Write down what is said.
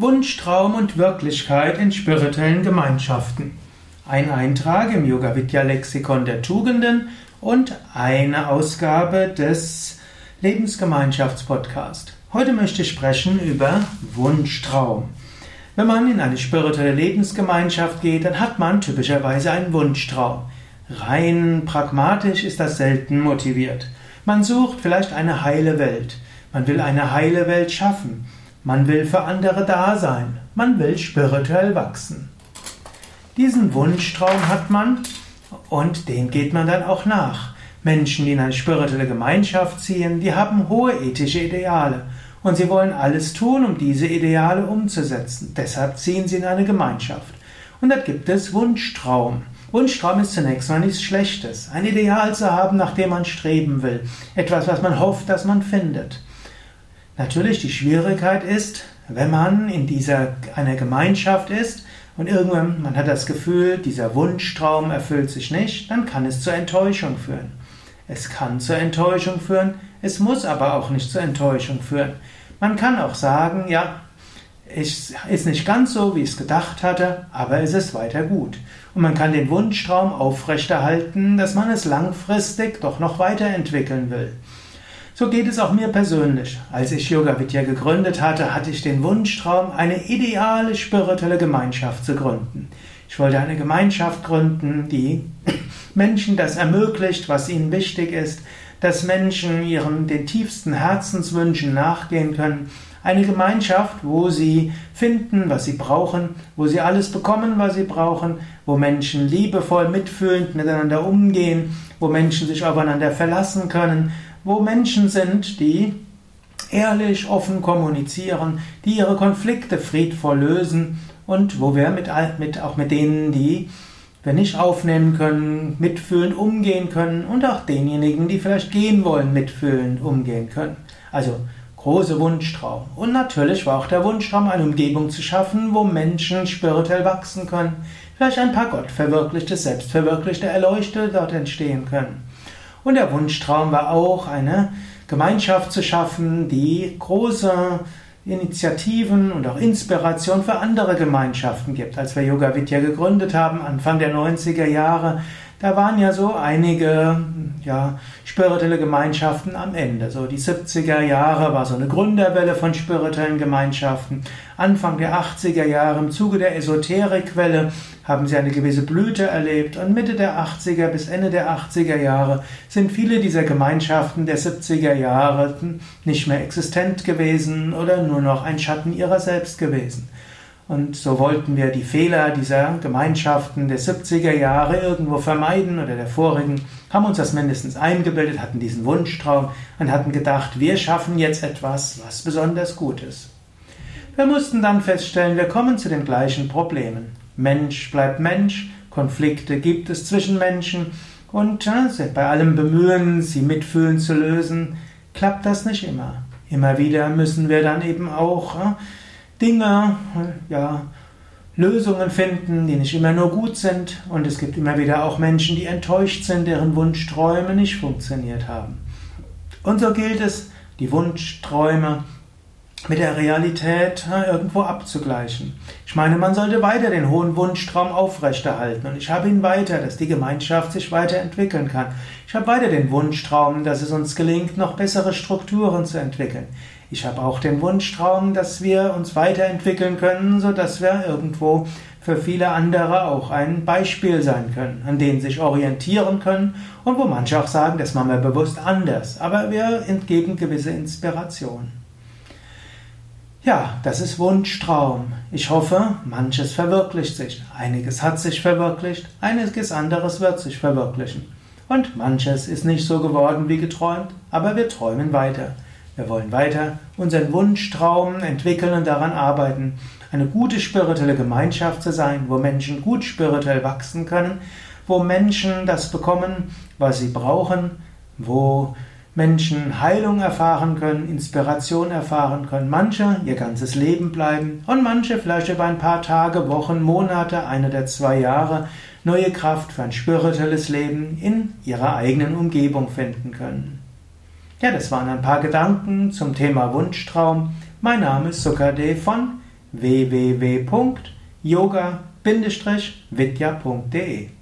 Wunschtraum und Wirklichkeit in spirituellen Gemeinschaften. Ein Eintrag im Yoga Vidya Lexikon der Tugenden und eine Ausgabe des Lebensgemeinschaftspodcast. Heute möchte ich sprechen über Wunschtraum. Wenn man in eine spirituelle Lebensgemeinschaft geht, dann hat man typischerweise einen Wunschtraum. Rein pragmatisch ist das selten motiviert. Man sucht vielleicht eine heile Welt. Man will eine heile Welt schaffen. Man will für andere da sein. Man will spirituell wachsen. Diesen Wunschtraum hat man und dem geht man dann auch nach. Menschen, die in eine spirituelle Gemeinschaft ziehen, die haben hohe ethische Ideale und sie wollen alles tun, um diese Ideale umzusetzen. Deshalb ziehen sie in eine Gemeinschaft. Und da gibt es Wunschtraum. Wunschtraum ist zunächst mal nichts Schlechtes. Ein Ideal zu haben, nach dem man streben will. Etwas, was man hofft, dass man findet. Natürlich, die Schwierigkeit ist, wenn man in dieser einer Gemeinschaft ist und irgendwann man hat das Gefühl, dieser Wunschtraum erfüllt sich nicht, dann kann es zur Enttäuschung führen. Es kann zur Enttäuschung führen, es muss aber auch nicht zur Enttäuschung führen. Man kann auch sagen, ja, es ist nicht ganz so, wie ich es gedacht hatte, aber es ist weiter gut. Und man kann den Wunschtraum aufrechterhalten, dass man es langfristig doch noch weiterentwickeln will. So geht es auch mir persönlich. Als ich Yoga Vidya gegründet hatte, hatte ich den Wunschtraum, eine ideale spirituelle Gemeinschaft zu gründen. Ich wollte eine Gemeinschaft gründen, die Menschen das ermöglicht, was ihnen wichtig ist, dass Menschen ihren den tiefsten Herzenswünschen nachgehen können. Eine Gemeinschaft, wo sie finden, was sie brauchen, wo sie alles bekommen, was sie brauchen, wo Menschen liebevoll mitfühlend miteinander umgehen, wo Menschen sich aufeinander verlassen können, wo Menschen sind, die ehrlich, offen kommunizieren, die ihre Konflikte friedvoll lösen und wo wir mit, mit, auch mit denen, die wir nicht aufnehmen können, mitfühlend umgehen können und auch denjenigen, die vielleicht gehen wollen, mitfühlend umgehen können. Also große Wunschtraum. Und natürlich war auch der Wunschtraum, eine Umgebung zu schaffen, wo Menschen spirituell wachsen können, vielleicht ein paar gottverwirklichte, selbstverwirklichte Erleuchtete dort entstehen können. Und der Wunschtraum war auch, eine Gemeinschaft zu schaffen, die große Initiativen und auch Inspiration für andere Gemeinschaften gibt. Als wir Yoga Vidya gegründet haben, Anfang der 90er Jahre, da waren ja so einige ja, spirituelle Gemeinschaften am Ende. So die 70er Jahre war so eine Gründerwelle von spirituellen Gemeinschaften. Anfang der 80er Jahre im Zuge der Esoterikwelle haben sie eine gewisse Blüte erlebt und Mitte der 80er bis Ende der 80er Jahre sind viele dieser Gemeinschaften der 70er Jahre nicht mehr existent gewesen oder nur noch ein Schatten ihrer selbst gewesen. Und so wollten wir die Fehler dieser Gemeinschaften der 70er Jahre irgendwo vermeiden oder der vorigen, haben uns das mindestens eingebildet, hatten diesen Wunschtraum und hatten gedacht, wir schaffen jetzt etwas, was besonders gut ist. Wir mussten dann feststellen, wir kommen zu den gleichen Problemen. Mensch bleibt Mensch, Konflikte gibt es zwischen Menschen und äh, bei allem Bemühen, sie mitfühlen zu lösen, klappt das nicht immer. Immer wieder müssen wir dann eben auch äh, Dinge, ja, Lösungen finden, die nicht immer nur gut sind. Und es gibt immer wieder auch Menschen, die enttäuscht sind, deren Wunschträume nicht funktioniert haben. Und so gilt es, die Wunschträume mit der Realität irgendwo abzugleichen. Ich meine, man sollte weiter den hohen Wunschtraum aufrechterhalten und ich habe ihn weiter, dass die Gemeinschaft sich weiterentwickeln kann. Ich habe weiter den Wunschtraum, dass es uns gelingt, noch bessere Strukturen zu entwickeln. Ich habe auch den Wunschtraum, dass wir uns weiterentwickeln können, so dass wir irgendwo für viele andere auch ein Beispiel sein können, an denen sich orientieren können und wo manche auch sagen, das machen wir bewusst anders, aber wir entgeben gewisse Inspiration. Ja, das ist Wunschtraum. Ich hoffe, manches verwirklicht sich. Einiges hat sich verwirklicht, einiges anderes wird sich verwirklichen. Und manches ist nicht so geworden wie geträumt, aber wir träumen weiter. Wir wollen weiter unseren Wunschtraum entwickeln und daran arbeiten, eine gute spirituelle Gemeinschaft zu sein, wo Menschen gut spirituell wachsen können, wo Menschen das bekommen, was sie brauchen, wo Menschen Heilung erfahren können, Inspiration erfahren können, manche ihr ganzes Leben bleiben und manche vielleicht über ein paar Tage, Wochen, Monate, eine der zwei Jahre neue Kraft für ein spirituelles Leben in ihrer eigenen Umgebung finden können. Ja, das waren ein paar Gedanken zum Thema Wunschtraum. Mein Name ist Sukade von www.yoga-vidya.de